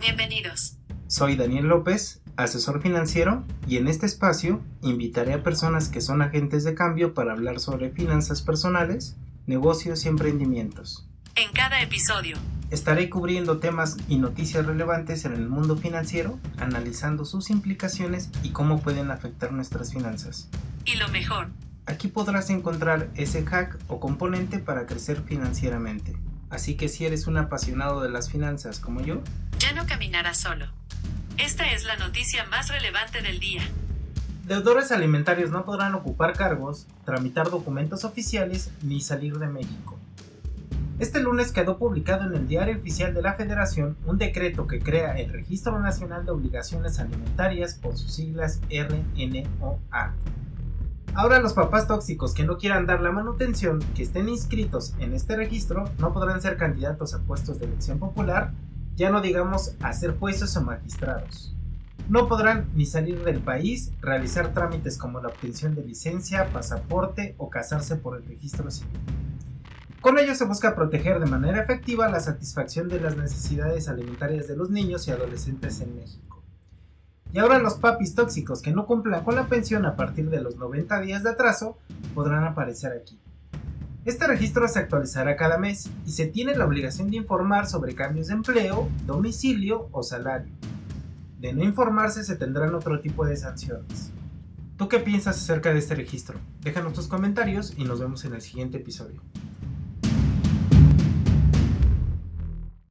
Bienvenidos. Soy Daniel López, asesor financiero, y en este espacio invitaré a personas que son agentes de cambio para hablar sobre finanzas personales, negocios y emprendimientos. En cada episodio Estaré cubriendo temas y noticias relevantes en el mundo financiero, analizando sus implicaciones y cómo pueden afectar nuestras finanzas. y lo mejor, Aquí podrás encontrar ese hack o componente para crecer financieramente. Así que si eres un apasionado de las finanzas como yo, ya no caminarás solo. Esta es la noticia más relevante del día. deudores alimentarios no podrán ocupar cargos, tramitar documentos oficiales ni salir de México. Este lunes quedó publicado en el Diario Oficial de la Federación un decreto que crea el Registro Nacional de Obligaciones Alimentarias por sus siglas RNOA. Ahora los papás tóxicos que no quieran dar la manutención, que estén inscritos en este registro, no podrán ser candidatos a puestos de elección popular, ya no digamos a ser jueces o magistrados. No podrán ni salir del país, realizar trámites como la obtención de licencia, pasaporte o casarse por el registro civil. Con ello se busca proteger de manera efectiva la satisfacción de las necesidades alimentarias de los niños y adolescentes en México. Y ahora los papis tóxicos que no cumplan con la pensión a partir de los 90 días de atraso podrán aparecer aquí. Este registro se actualizará cada mes y se tiene la obligación de informar sobre cambios de empleo, domicilio o salario. De no informarse se tendrán otro tipo de sanciones. ¿Tú qué piensas acerca de este registro? Déjanos tus comentarios y nos vemos en el siguiente episodio.